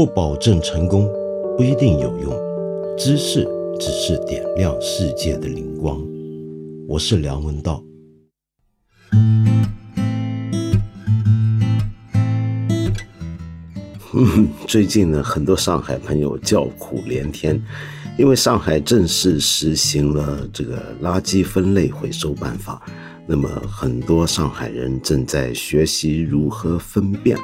不保证成功，不一定有用。知识只是点亮世界的灵光。我是梁文道。最近呢，很多上海朋友叫苦连天，因为上海正式实行了这个垃圾分类回收办法。那么，很多上海人正在学习如何分辨，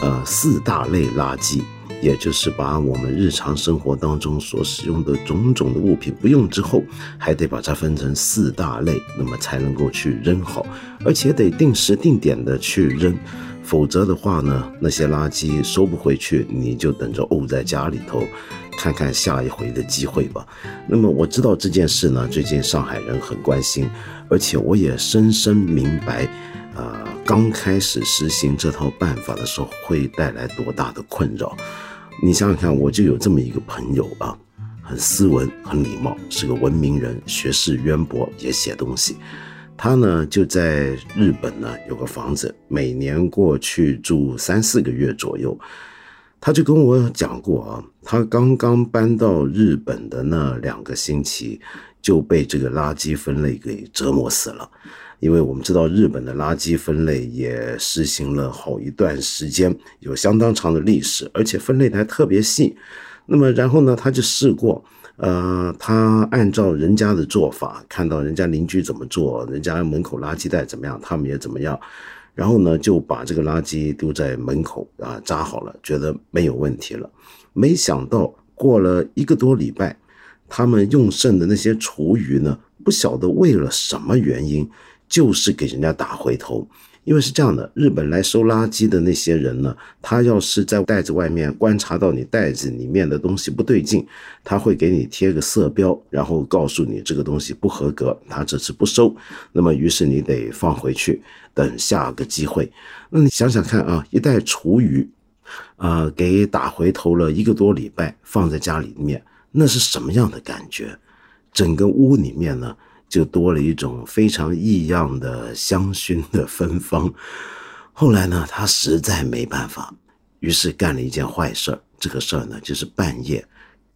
呃，四大类垃圾，也就是把我们日常生活当中所使用的种种的物品不用之后，还得把它分成四大类，那么才能够去扔好，而且得定时定点的去扔。否则的话呢，那些垃圾收不回去，你就等着沤在家里头，看看下一回的机会吧。那么我知道这件事呢，最近上海人很关心，而且我也深深明白，呃，刚开始实行这套办法的时候会带来多大的困扰。你想想看，我就有这么一个朋友啊，很斯文，很礼貌，是个文明人，学识渊博，也写东西。他呢就在日本呢有个房子，每年过去住三四个月左右。他就跟我讲过啊，他刚刚搬到日本的那两个星期就被这个垃圾分类给折磨死了。因为我们知道日本的垃圾分类也实行了好一段时间，有相当长的历史，而且分类的还特别细。那么然后呢，他就试过。呃，他按照人家的做法，看到人家邻居怎么做，人家门口垃圾袋怎么样，他们也怎么样，然后呢，就把这个垃圾丢在门口啊，扎好了，觉得没有问题了。没想到过了一个多礼拜，他们用剩的那些厨余呢，不晓得为了什么原因，就是给人家打回头。因为是这样的，日本来收垃圾的那些人呢，他要是在袋子外面观察到你袋子里面的东西不对劲，他会给你贴个色标，然后告诉你这个东西不合格，他这次不收。那么于是你得放回去，等下个机会。那你想想看啊，一袋厨余，啊，给打回头了一个多礼拜，放在家里面，那是什么样的感觉？整个屋里面呢？就多了一种非常异样的香薰的芬芳。后来呢，他实在没办法，于是干了一件坏事儿。这个事儿呢，就是半夜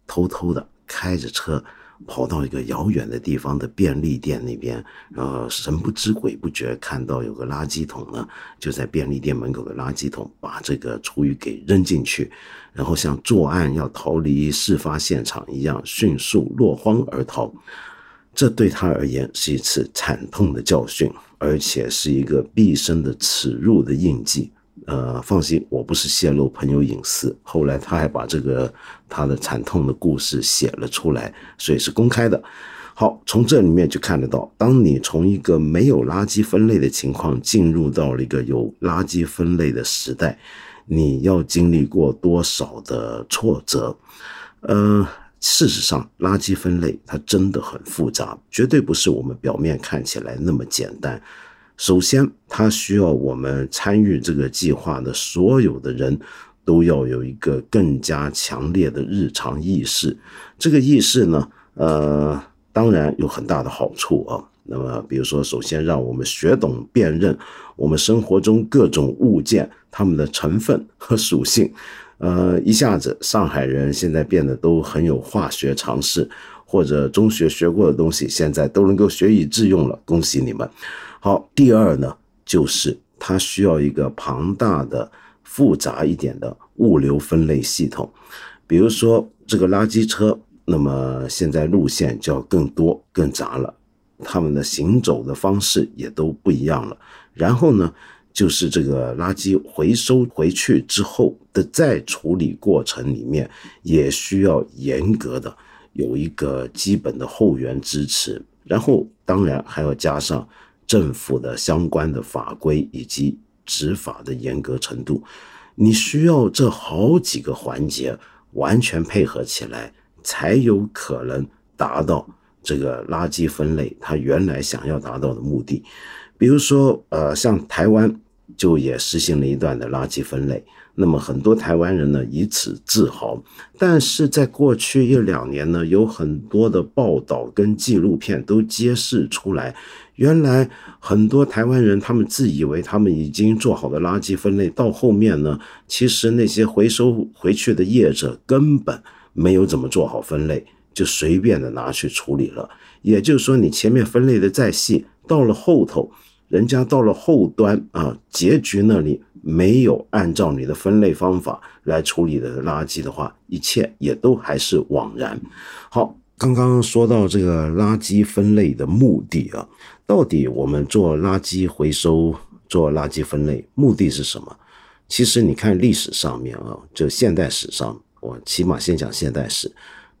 偷偷的开着车跑到一个遥远的地方的便利店那边，然后神不知鬼不觉看到有个垃圾桶呢，就在便利店门口的垃圾桶把这个厨余给扔进去，然后像作案要逃离事发现场一样，迅速落荒而逃。这对他而言是一次惨痛的教训，而且是一个毕生的耻辱的印记。呃，放心，我不是泄露朋友隐私。后来他还把这个他的惨痛的故事写了出来，所以是公开的。好，从这里面就看得到，当你从一个没有垃圾分类的情况进入到了一个有垃圾分类的时代，你要经历过多少的挫折？呃。事实上，垃圾分类它真的很复杂，绝对不是我们表面看起来那么简单。首先，它需要我们参与这个计划的所有的人都要有一个更加强烈的日常意识。这个意识呢，呃，当然有很大的好处啊。那么，比如说，首先让我们学懂辨认我们生活中各种物件它们的成分和属性。呃，一下子上海人现在变得都很有化学常识，或者中学学过的东西，现在都能够学以致用了，恭喜你们。好，第二呢，就是它需要一个庞大的、复杂一点的物流分类系统，比如说这个垃圾车，那么现在路线就要更多、更杂了，他们的行走的方式也都不一样了。然后呢？就是这个垃圾回收回去之后的再处理过程里面，也需要严格的有一个基本的后援支持，然后当然还要加上政府的相关的法规以及执法的严格程度。你需要这好几个环节完全配合起来，才有可能达到这个垃圾分类它原来想要达到的目的。比如说，呃，像台湾。就也实行了一段的垃圾分类。那么很多台湾人呢以此自豪，但是在过去一两年呢，有很多的报道跟纪录片都揭示出来，原来很多台湾人他们自以为他们已经做好了垃圾分类，到后面呢，其实那些回收回去的业者根本没有怎么做好分类，就随便的拿去处理了。也就是说，你前面分类的再细，到了后头，人家到了后端啊，结局那里。没有按照你的分类方法来处理的垃圾的话，一切也都还是枉然。好，刚刚说到这个垃圾分类的目的啊，到底我们做垃圾回收、做垃圾分类目的是什么？其实你看历史上面啊，就现代史上，我起码先讲现代史，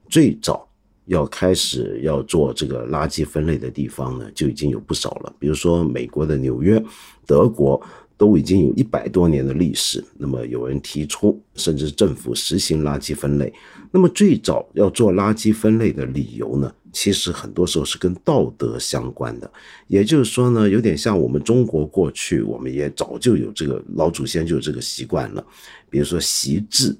最早要开始要做这个垃圾分类的地方呢，就已经有不少了，比如说美国的纽约、德国。都已经有一百多年的历史。那么有人提出，甚至政府实行垃圾分类。那么最早要做垃圾分类的理由呢？其实很多时候是跟道德相关的。也就是说呢，有点像我们中国过去，我们也早就有这个老祖先就有这个习惯了。比如说习字，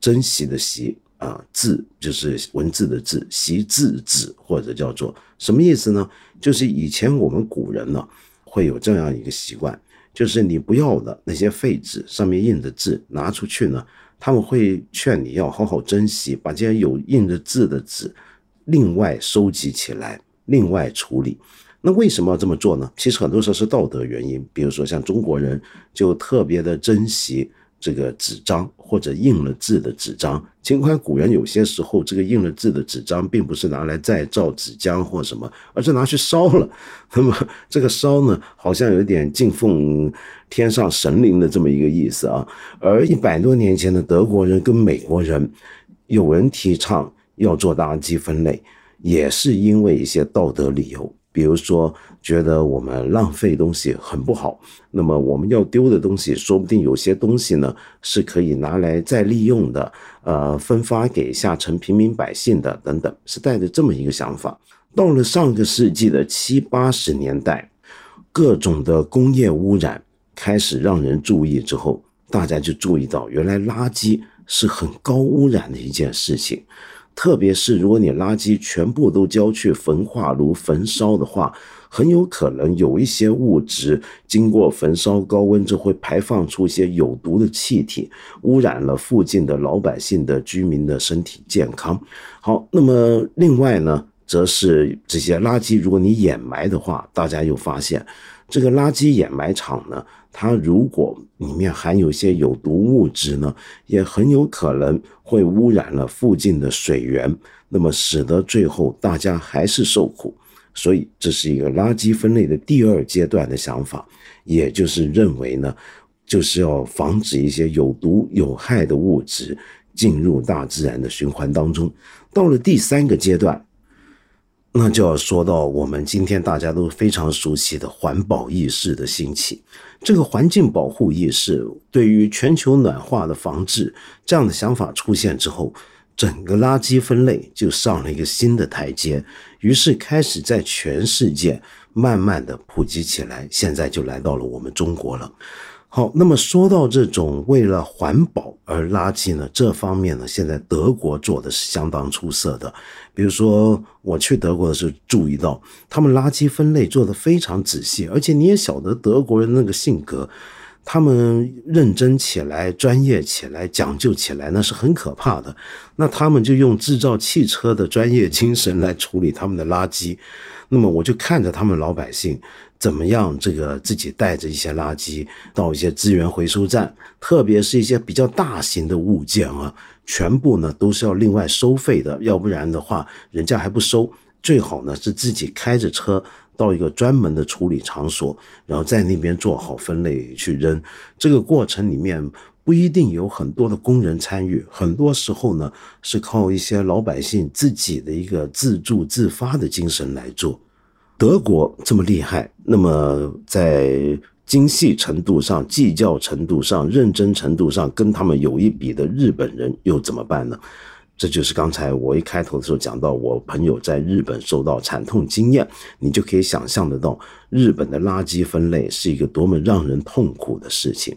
珍惜的习啊，字就是文字的字，习字字或者叫做什么意思呢？就是以前我们古人呢会有这样一个习惯。就是你不要的那些废纸，上面印的字拿出去呢，他们会劝你要好好珍惜，把这些有印着字的纸另外收集起来，另外处理。那为什么要这么做呢？其实很多时候是道德原因，比如说像中国人就特别的珍惜。这个纸张或者印了字的纸张，尽管古人有些时候这个印了字的纸张并不是拿来再造纸浆或什么，而是拿去烧了。那么这个烧呢，好像有点敬奉天上神灵的这么一个意思啊。而一百多年前的德国人跟美国人，有人提倡要做垃圾分类，也是因为一些道德理由。比如说，觉得我们浪费东西很不好，那么我们要丢的东西，说不定有些东西呢是可以拿来再利用的，呃，分发给下层平民百姓的，等等，是带着这么一个想法。到了上个世纪的七八十年代，各种的工业污染开始让人注意之后，大家就注意到，原来垃圾是很高污染的一件事情。特别是如果你垃圾全部都交去焚化炉焚烧的话，很有可能有一些物质经过焚烧高温之后会排放出一些有毒的气体，污染了附近的老百姓的居民的身体健康。好，那么另外呢，则是这些垃圾，如果你掩埋的话，大家又发现这个垃圾掩埋场呢。它如果里面含有一些有毒物质呢，也很有可能会污染了附近的水源，那么使得最后大家还是受苦。所以这是一个垃圾分类的第二阶段的想法，也就是认为呢，就是要防止一些有毒有害的物质进入大自然的循环当中。到了第三个阶段。那就要说到我们今天大家都非常熟悉的环保意识的兴起，这个环境保护意识对于全球暖化的防治这样的想法出现之后，整个垃圾分类就上了一个新的台阶，于是开始在全世界慢慢的普及起来，现在就来到了我们中国了。好，那么说到这种为了环保而垃圾呢，这方面呢，现在德国做的是相当出色的。比如说，我去德国的时候注意到，他们垃圾分类做得非常仔细，而且你也晓得德国人那个性格，他们认真起来、专业起来、讲究起来，那是很可怕的。那他们就用制造汽车的专业精神来处理他们的垃圾。那么我就看着他们老百姓。怎么样？这个自己带着一些垃圾到一些资源回收站，特别是一些比较大型的物件啊，全部呢都是要另外收费的，要不然的话人家还不收。最好呢是自己开着车到一个专门的处理场所，然后在那边做好分类去扔。这个过程里面不一定有很多的工人参与，很多时候呢是靠一些老百姓自己的一个自助自发的精神来做。德国这么厉害，那么在精细程度上、计较程度上、认真程度上，跟他们有一比的日本人又怎么办呢？这就是刚才我一开头的时候讲到，我朋友在日本受到惨痛经验，你就可以想象得到，日本的垃圾分类是一个多么让人痛苦的事情。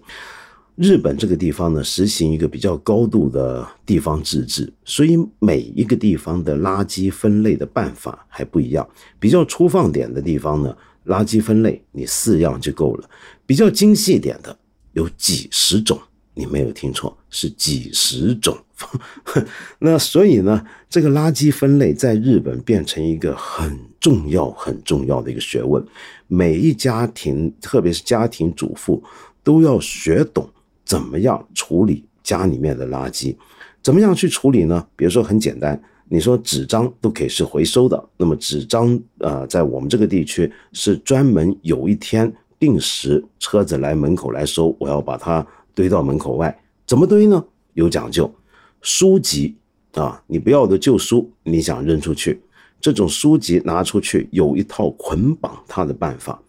日本这个地方呢，实行一个比较高度的地方自治，所以每一个地方的垃圾分类的办法还不一样。比较粗放点的地方呢，垃圾分类你四样就够了；比较精细点的，有几十种。你没有听错，是几十种。那所以呢，这个垃圾分类在日本变成一个很重要、很重要的一个学问。每一家庭，特别是家庭主妇，都要学懂怎么样处理家里面的垃圾。怎么样去处理呢？比如说很简单，你说纸张都可以是回收的，那么纸张呃，在我们这个地区是专门有一天定时车子来门口来收，我要把它。堆到门口外，怎么堆呢？有讲究。书籍啊，你不要的旧书，你想扔出去，这种书籍拿出去有一套捆绑它的办法。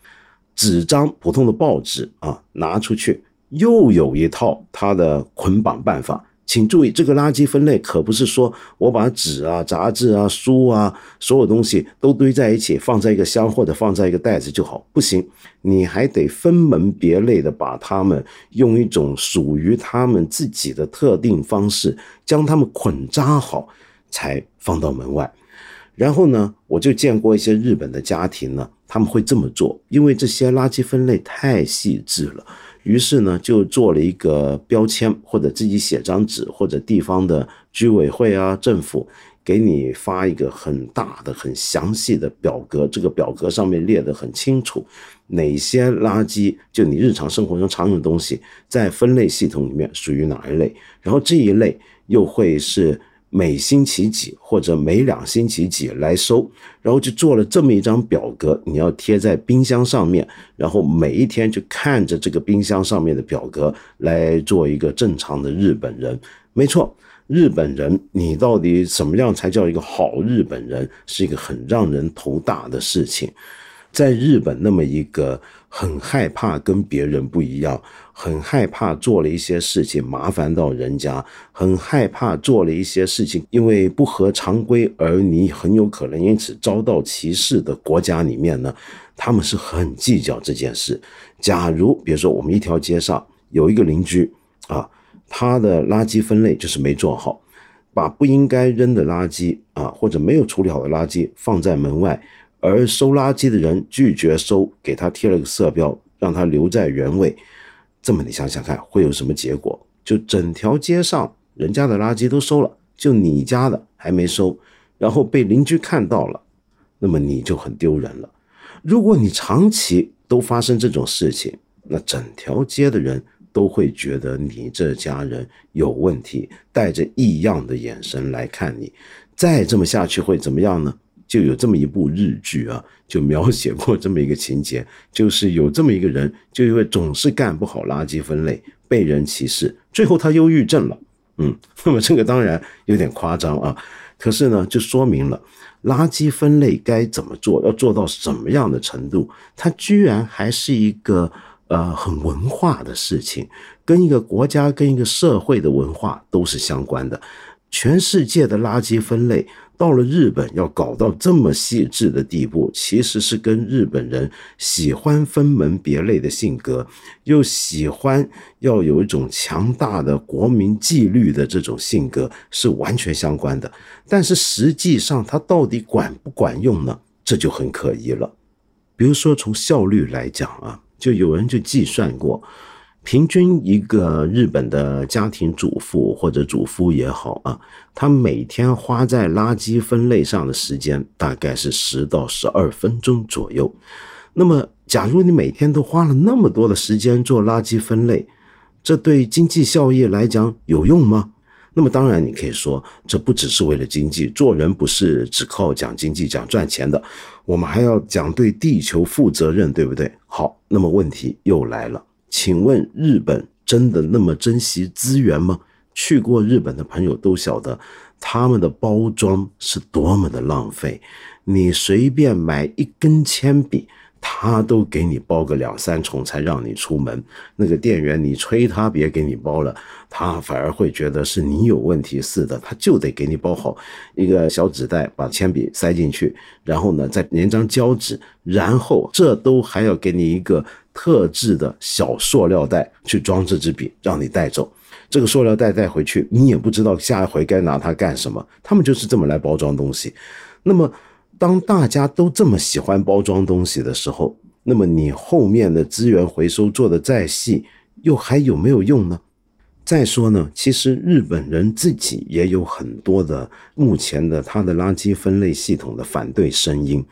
纸张，普通的报纸啊，拿出去又有一套它的捆绑办法。请注意，这个垃圾分类可不是说我把纸啊、杂志啊、书啊，所有东西都堆在一起，放在一个箱或者放在一个袋子就好，不行，你还得分门别类的把它们用一种属于他们自己的特定方式将它们捆扎好，才放到门外。然后呢，我就见过一些日本的家庭呢，他们会这么做，因为这些垃圾分类太细致了。于是呢，就做了一个标签，或者自己写张纸，或者地方的居委会啊、政府给你发一个很大的、很详细的表格。这个表格上面列得很清楚，哪些垃圾就你日常生活中常用的东西，在分类系统里面属于哪一类，然后这一类又会是。每星期几或者每两星期几来收，然后就做了这么一张表格，你要贴在冰箱上面，然后每一天就看着这个冰箱上面的表格来做一个正常的日本人。没错，日本人，你到底什么样才叫一个好日本人，是一个很让人头大的事情。在日本，那么一个很害怕跟别人不一样，很害怕做了一些事情麻烦到人家，很害怕做了一些事情因为不合常规而你很有可能因此遭到歧视的国家里面呢，他们是很计较这件事。假如比如说我们一条街上有一个邻居啊，他的垃圾分类就是没做好，把不应该扔的垃圾啊或者没有处理好的垃圾放在门外。而收垃圾的人拒绝收，给他贴了个色标，让他留在原位。这么你想想看，会有什么结果？就整条街上人家的垃圾都收了，就你家的还没收，然后被邻居看到了，那么你就很丢人了。如果你长期都发生这种事情，那整条街的人都会觉得你这家人有问题，带着异样的眼神来看你。再这么下去会怎么样呢？就有这么一部日剧啊，就描写过这么一个情节，就是有这么一个人，就因为总是干不好垃圾分类，被人歧视，最后他忧郁症了。嗯，那么这个当然有点夸张啊，可是呢，就说明了垃圾分类该怎么做，要做到什么样的程度，它居然还是一个呃很文化的事情，跟一个国家、跟一个社会的文化都是相关的。全世界的垃圾分类。到了日本，要搞到这么细致的地步，其实是跟日本人喜欢分门别类的性格，又喜欢要有一种强大的国民纪律的这种性格是完全相关的。但是实际上，它到底管不管用呢？这就很可疑了。比如说，从效率来讲啊，就有人就计算过。平均一个日本的家庭主妇或者主夫也好啊，他每天花在垃圾分类上的时间大概是十到十二分钟左右。那么，假如你每天都花了那么多的时间做垃圾分类，这对经济效益来讲有用吗？那么，当然你可以说，这不只是为了经济，做人不是只靠讲经济、讲赚钱的，我们还要讲对地球负责任，对不对？好，那么问题又来了。请问日本真的那么珍惜资源吗？去过日本的朋友都晓得，他们的包装是多么的浪费。你随便买一根铅笔，他都给你包个两三重才让你出门。那个店员你催他别给你包了，他反而会觉得是你有问题似的，他就得给你包好一个小纸袋，把铅笔塞进去，然后呢再粘张胶纸，然后这都还要给你一个特制的小塑料袋去装这支笔，让你带走。这个塑料袋带回去，你也不知道下一回该拿它干什么。他们就是这么来包装东西。那么。当大家都这么喜欢包装东西的时候，那么你后面的资源回收做的再细，又还有没有用呢？再说呢，其实日本人自己也有很多的目前的他的垃圾分类系统的反对声音，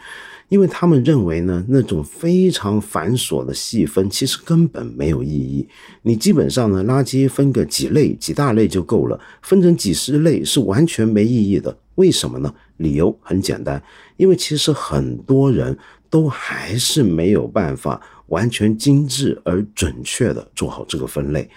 因为他们认为呢，那种非常繁琐的细分其实根本没有意义。你基本上呢，垃圾分个几类几大类就够了，分成几十类是完全没意义的。为什么呢？理由很简单。因为其实很多人都还是没有办法完全精致而准确的做好这个分类，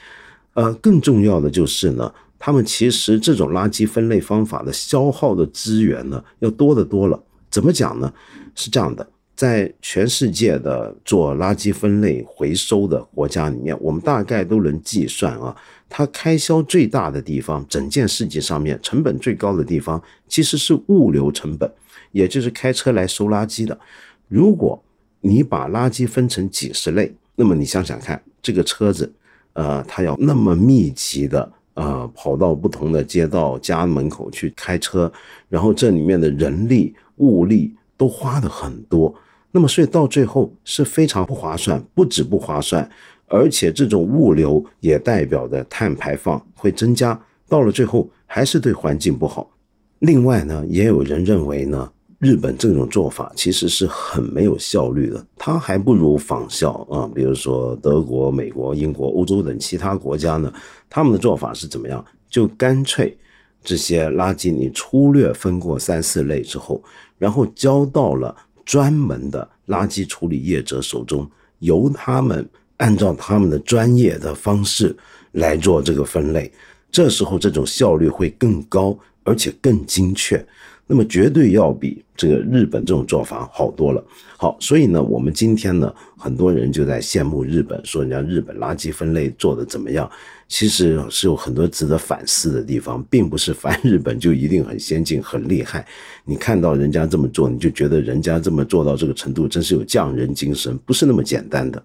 呃，更重要的就是呢，他们其实这种垃圾分类方法的消耗的资源呢要多得多了。怎么讲呢？是这样的，在全世界的做垃圾分类回收的国家里面，我们大概都能计算啊，它开销最大的地方，整件事情上面成本最高的地方，其实是物流成本。也就是开车来收垃圾的，如果你把垃圾分成几十类，那么你想想看，这个车子，呃，它要那么密集的，呃，跑到不同的街道家门口去开车，然后这里面的人力物力都花的很多，那么所以到最后是非常不划算，不止不划算，而且这种物流也代表的碳排放会增加，到了最后还是对环境不好。另外呢，也有人认为呢。日本这种做法其实是很没有效率的，它还不如仿效啊，比如说德国、美国、英国、欧洲等其他国家呢，他们的做法是怎么样？就干脆这些垃圾你粗略分过三四类之后，然后交到了专门的垃圾处理业者手中，由他们按照他们的专业的方式来做这个分类，这时候这种效率会更高，而且更精确。那么绝对要比这个日本这种做法好多了。好，所以呢，我们今天呢，很多人就在羡慕日本，说人家日本垃圾分类做的怎么样？其实是有很多值得反思的地方，并不是凡日本就一定很先进、很厉害。你看到人家这么做，你就觉得人家这么做到这个程度，真是有匠人精神，不是那么简单的。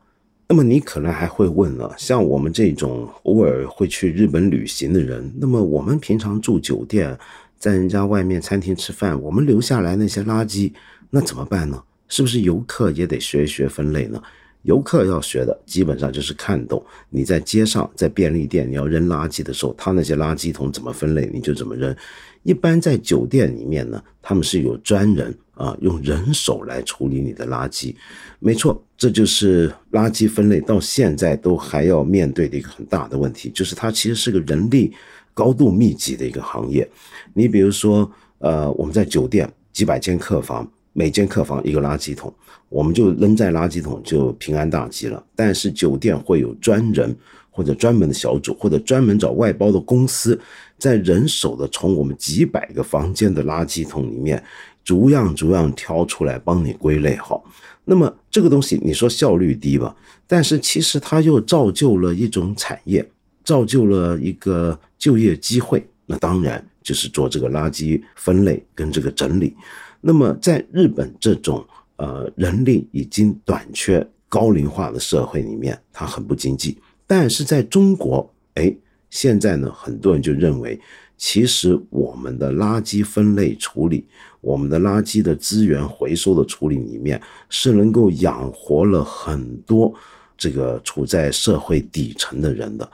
那么你可能还会问了，像我们这种偶尔会去日本旅行的人，那么我们平常住酒店。在人家外面餐厅吃饭，我们留下来那些垃圾，那怎么办呢？是不是游客也得学一学分类呢？游客要学的基本上就是看懂你在街上、在便利店你要扔垃圾的时候，他那些垃圾桶怎么分类，你就怎么扔。一般在酒店里面呢，他们是有专人啊，用人手来处理你的垃圾。没错，这就是垃圾分类到现在都还要面对的一个很大的问题，就是它其实是个人力。高度密集的一个行业，你比如说，呃，我们在酒店几百间客房，每间客房一个垃圾桶，我们就扔在垃圾桶就平安大吉了。但是酒店会有专人或者专门的小组，或者专门找外包的公司，在人手的从我们几百个房间的垃圾桶里面，逐样逐样挑出来帮你归类好。那么这个东西你说效率低吧，但是其实它又造就了一种产业。造就了一个就业机会，那当然就是做这个垃圾分类跟这个整理。那么在日本这种呃人力已经短缺、高龄化的社会里面，它很不经济。但是在中国，哎，现在呢，很多人就认为，其实我们的垃圾分类处理、我们的垃圾的资源回收的处理里面，是能够养活了很多这个处在社会底层的人的。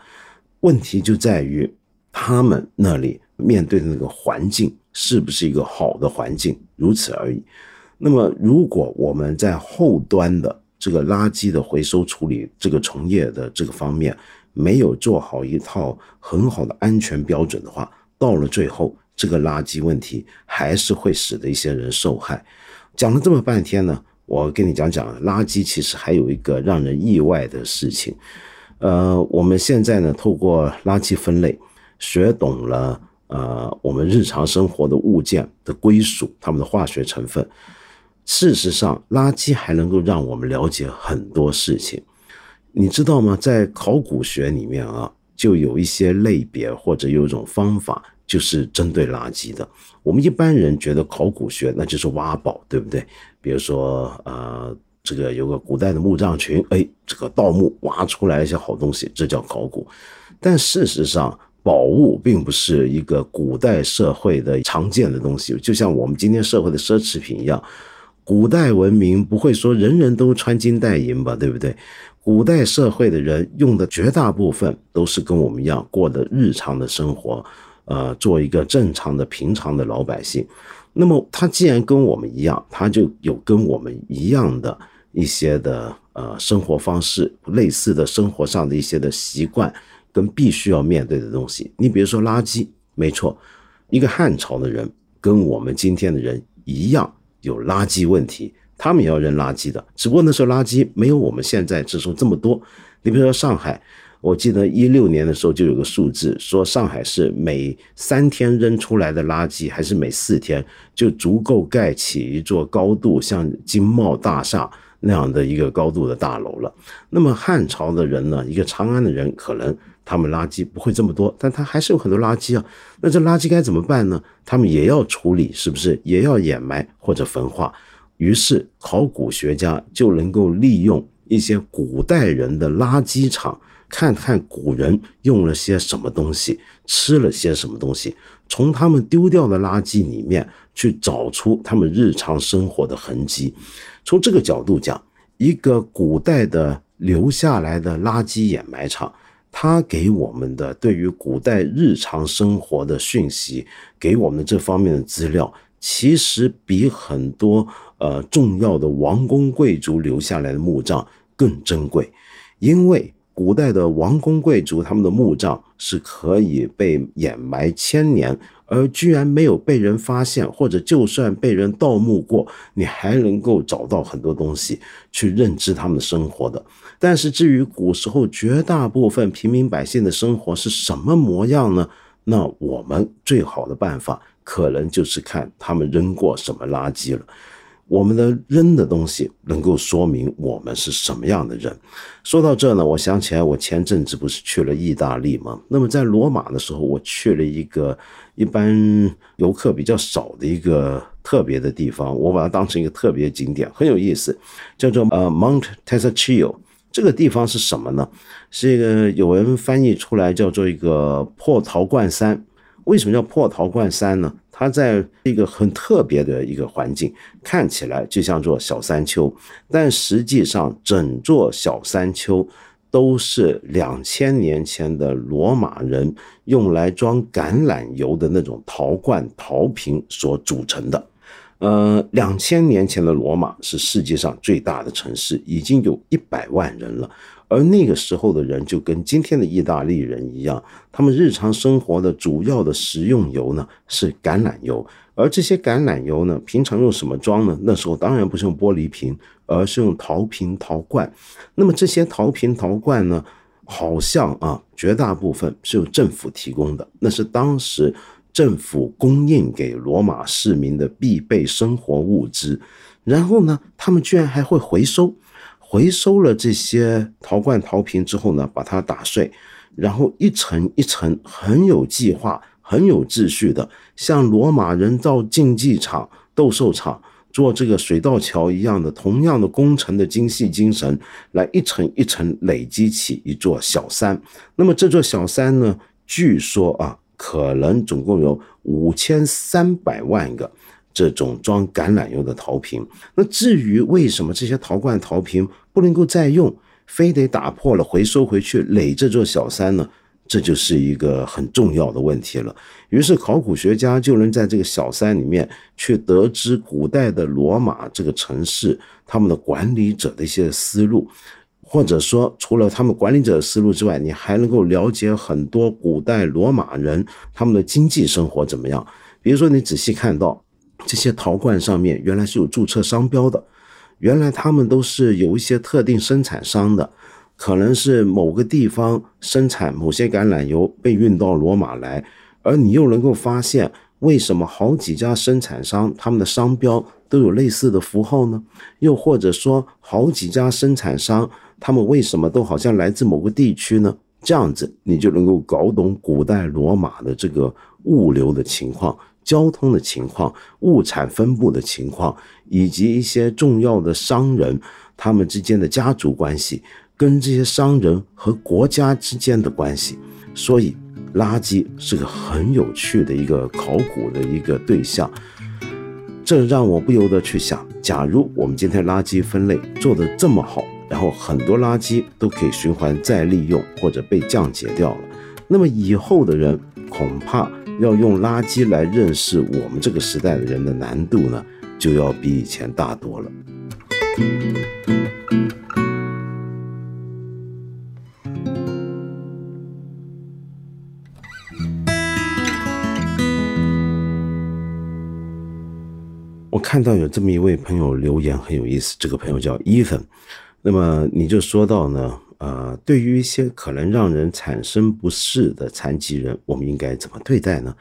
问题就在于，他们那里面对的那个环境是不是一个好的环境，如此而已。那么，如果我们在后端的这个垃圾的回收处理这个从业的这个方面没有做好一套很好的安全标准的话，到了最后，这个垃圾问题还是会使得一些人受害。讲了这么半天呢，我跟你讲讲，垃圾其实还有一个让人意外的事情。呃，我们现在呢，透过垃圾分类，学懂了呃，我们日常生活的物件的归属，它们的化学成分。事实上，垃圾还能够让我们了解很多事情。你知道吗？在考古学里面啊，就有一些类别或者有一种方法，就是针对垃圾的。我们一般人觉得考古学那就是挖宝，对不对？比如说，呃，这个有个古代的墓葬群，哎，这个盗墓挖出来一些好东西，这叫考古。但事实上，宝物并不是一个古代社会的常见的东西，就像我们今天社会的奢侈品一样。古代文明不会说人人都穿金戴银吧，对不对？古代社会的人用的绝大部分都是跟我们一样过的日常的生活，呃，做一个正常的平常的老百姓。那么他既然跟我们一样，他就有跟我们一样的一些的呃生活方式，类似的生活上的一些的习惯，跟必须要面对的东西。你比如说垃圾，没错，一个汉朝的人跟我们今天的人一样。有垃圾问题，他们也要扔垃圾的，只不过那时候垃圾没有我们现在这时候这么多。你比如说上海，我记得一六年的时候就有个数字，说上海市每三天扔出来的垃圾，还是每四天就足够盖起一座高度像金茂大厦那样的一个高度的大楼了。那么汉朝的人呢，一个长安的人可能。他们垃圾不会这么多，但他还是有很多垃圾啊。那这垃圾该怎么办呢？他们也要处理，是不是也要掩埋或者焚化？于是考古学家就能够利用一些古代人的垃圾场，看看古人用了些什么东西，吃了些什么东西，从他们丢掉的垃圾里面去找出他们日常生活的痕迹。从这个角度讲，一个古代的留下来的垃圾掩埋场。他给我们的对于古代日常生活的讯息，给我们这方面的资料，其实比很多呃重要的王公贵族留下来的墓葬更珍贵，因为古代的王公贵族他们的墓葬是可以被掩埋千年。而居然没有被人发现，或者就算被人盗墓过，你还能够找到很多东西去认知他们的生活的。但是至于古时候绝大部分平民百姓的生活是什么模样呢？那我们最好的办法可能就是看他们扔过什么垃圾了。我们的扔的东西能够说明我们是什么样的人。说到这呢，我想起来我前阵子不是去了意大利吗？那么在罗马的时候，我去了一个一般游客比较少的一个特别的地方，我把它当成一个特别景点，很有意思，叫做呃 Mount Tesaccio。这个地方是什么呢？是一个有人翻译出来叫做一个破陶罐山。为什么叫破陶罐山呢？它在一个很特别的一个环境，看起来就像座小山丘，但实际上整座小山丘都是两千年前的罗马人用来装橄榄油的那种陶罐陶瓶所组成的。呃，两千年前的罗马是世界上最大的城市，已经有一百万人了。而那个时候的人就跟今天的意大利人一样，他们日常生活的主要的食用油呢是橄榄油，而这些橄榄油呢，平常用什么装呢？那时候当然不是用玻璃瓶，而是用陶瓶、陶罐。那么这些陶瓶、陶罐呢，好像啊，绝大部分是由政府提供的，那是当时政府供应给罗马市民的必备生活物资。然后呢，他们居然还会回收。回收了这些陶罐陶瓶之后呢，把它打碎，然后一层一层很有计划、很有秩序的，像罗马人造竞技场、斗兽场做这个水道桥一样的同样的工程的精细精神，来一层一层累积起一座小山。那么这座小山呢，据说啊，可能总共有五千三百万个。这种装橄榄油的陶瓶，那至于为什么这些陶罐陶瓶不能够再用，非得打破了回收回去垒这座小山呢？这就是一个很重要的问题了。于是考古学家就能在这个小山里面去得知古代的罗马这个城市他们的管理者的一些思路，或者说除了他们管理者的思路之外，你还能够了解很多古代罗马人他们的经济生活怎么样。比如说，你仔细看到。这些陶罐上面原来是有注册商标的，原来他们都是有一些特定生产商的，可能是某个地方生产某些橄榄油被运到罗马来，而你又能够发现为什么好几家生产商他们的商标都有类似的符号呢？又或者说，好几家生产商，他们为什么都好像来自某个地区呢？这样子，你就能够搞懂古代罗马的这个物流的情况、交通的情况、物产分布的情况，以及一些重要的商人他们之间的家族关系，跟这些商人和国家之间的关系。所以，垃圾是个很有趣的一个考古的一个对象。这让我不由得去想：假如我们今天垃圾分类做得这么好，然后很多垃圾都可以循环再利用或者被降解掉了，那么以后的人恐怕要用垃圾来认识我们这个时代的人的难度呢，就要比以前大多了。我看到有这么一位朋友留言很有意思，这个朋友叫伊芬，那么你就说到呢，呃，对于一些可能让人产生不适的残疾人，我们应该怎么对待呢？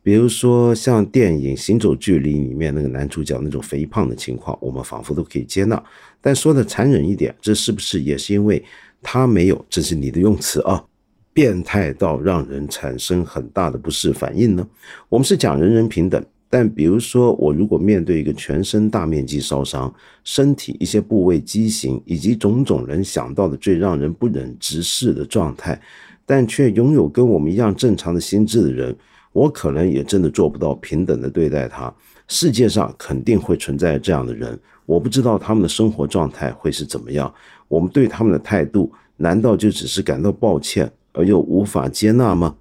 比如说像电影《行走距离》里面那个男主角那种肥胖的情况，我们仿佛都可以接纳。但说的残忍一点，这是不是也是因为他没有，这是你的用词啊，变态到让人产生很大的不适反应呢？我们是讲人人平等。但比如说，我如果面对一个全身大面积烧伤、身体一些部位畸形，以及种种人想到的最让人不忍直视的状态，但却拥有跟我们一样正常的心智的人，我可能也真的做不到平等的对待他。世界上肯定会存在这样的人，我不知道他们的生活状态会是怎么样。我们对他们的态度，难道就只是感到抱歉而又无法接纳吗？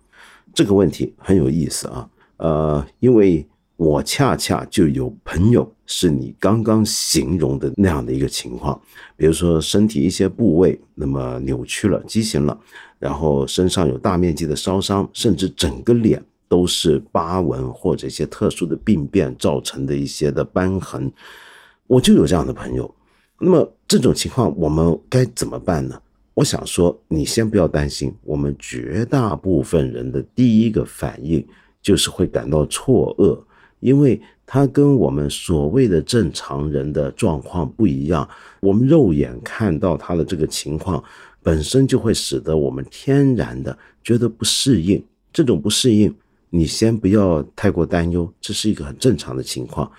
这个问题很有意思啊，呃，因为。我恰恰就有朋友是你刚刚形容的那样的一个情况，比如说身体一些部位那么扭曲了、畸形了，然后身上有大面积的烧伤，甚至整个脸都是疤纹或者一些特殊的病变造成的一些的瘢痕，我就有这样的朋友。那么这种情况我们该怎么办呢？我想说，你先不要担心，我们绝大部分人的第一个反应就是会感到错愕。因为他跟我们所谓的正常人的状况不一样，我们肉眼看到他的这个情况，本身就会使得我们天然的觉得不适应。这种不适应，你先不要太过担忧，这是一个很正常的情况。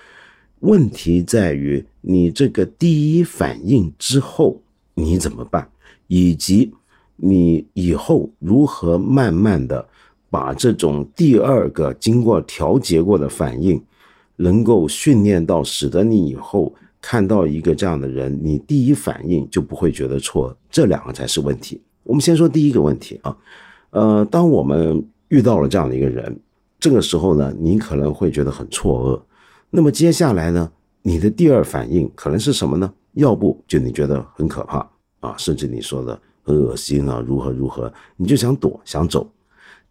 问题在于你这个第一反应之后你怎么办，以及你以后如何慢慢的。把这种第二个经过调节过的反应，能够训练到，使得你以后看到一个这样的人，你第一反应就不会觉得错。这两个才是问题。我们先说第一个问题啊，呃，当我们遇到了这样的一个人，这个时候呢，你可能会觉得很错愕。那么接下来呢，你的第二反应可能是什么呢？要不就你觉得很可怕啊，甚至你说的很恶心啊，如何如何，你就想躲想走。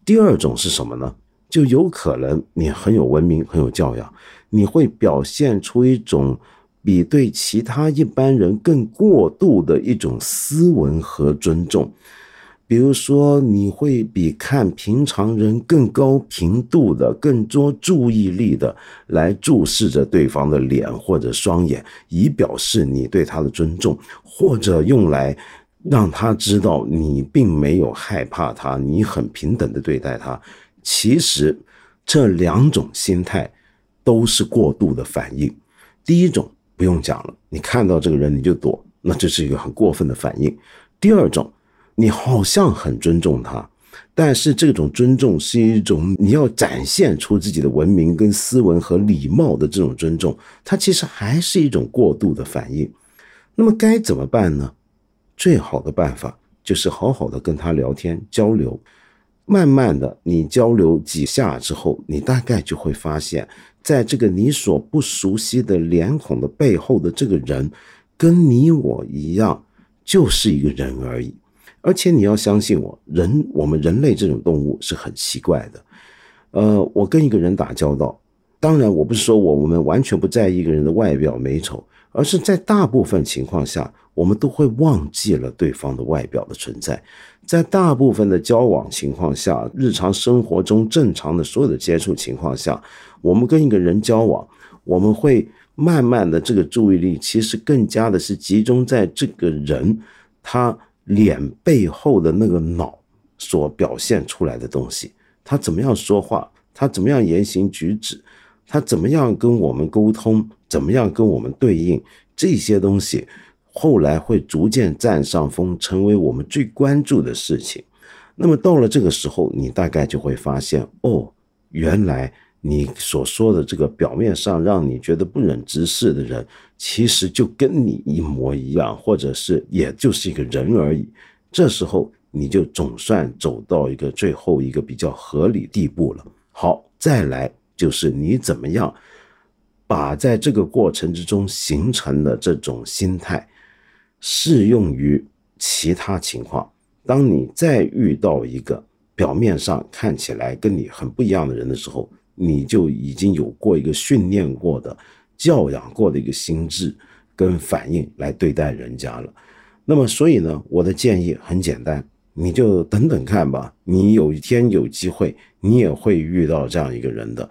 第二种是什么呢？就有可能你很有文明、很有教养，你会表现出一种比对其他一般人更过度的一种斯文和尊重。比如说，你会比看平常人更高频度的、更多注意力的来注视着对方的脸或者双眼，以表示你对他的尊重，或者用来。让他知道你并没有害怕他，你很平等的对待他。其实这两种心态都是过度的反应。第一种不用讲了，你看到这个人你就躲，那这是一个很过分的反应。第二种，你好像很尊重他，但是这种尊重是一种你要展现出自己的文明、跟斯文和礼貌的这种尊重，它其实还是一种过度的反应。那么该怎么办呢？最好的办法就是好好的跟他聊天交流，慢慢的你交流几下之后，你大概就会发现，在这个你所不熟悉的脸孔的背后的这个人，跟你我一样，就是一个人而已。而且你要相信我，人我们人类这种动物是很奇怪的。呃，我跟一个人打交道，当然我不是说我我们完全不在意一个人的外表美丑，而是在大部分情况下。我们都会忘记了对方的外表的存在，在大部分的交往情况下，日常生活中正常的所有的接触情况下，我们跟一个人交往，我们会慢慢的这个注意力其实更加的是集中在这个人他脸背后的那个脑所表现出来的东西，他怎么样说话，他怎么样言行举止，他怎么样跟我们沟通，怎么样跟我们对应，这些东西后来会逐渐占上风，成为我们最关注的事情。那么到了这个时候，你大概就会发现，哦，原来。你所说的这个表面上让你觉得不忍直视的人，其实就跟你一模一样，或者是也就是一个人而已。这时候你就总算走到一个最后一个比较合理地步了。好，再来就是你怎么样把在这个过程之中形成的这种心态适用于其他情况。当你再遇到一个表面上看起来跟你很不一样的人的时候，你就已经有过一个训练过的、教养过的一个心智跟反应来对待人家了。那么，所以呢，我的建议很简单，你就等等看吧。你有一天有机会，你也会遇到这样一个人的。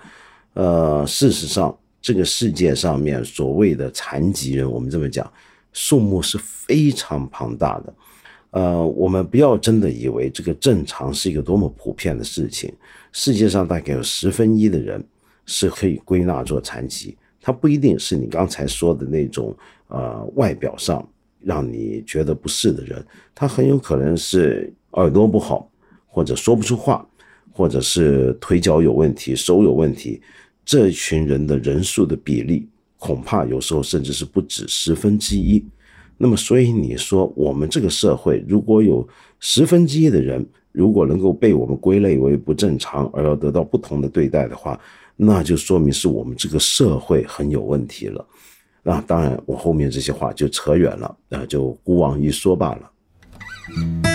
呃，事实上，这个世界上面所谓的残疾人，我们这么讲，数目是非常庞大的。呃，我们不要真的以为这个正常是一个多么普遍的事情。世界上大概有十分一的人是可以归纳做残疾，他不一定是你刚才说的那种呃外表上让你觉得不适的人，他很有可能是耳朵不好，或者说不出话，或者是腿脚有问题、手有问题。这群人的人数的比例，恐怕有时候甚至是不止十分之一。那么，所以你说我们这个社会如果有十分之一的人，如果能够被我们归类为不正常而要得到不同的对待的话，那就说明是我们这个社会很有问题了。那当然，我后面这些话就扯远了，那就孤王一说罢了。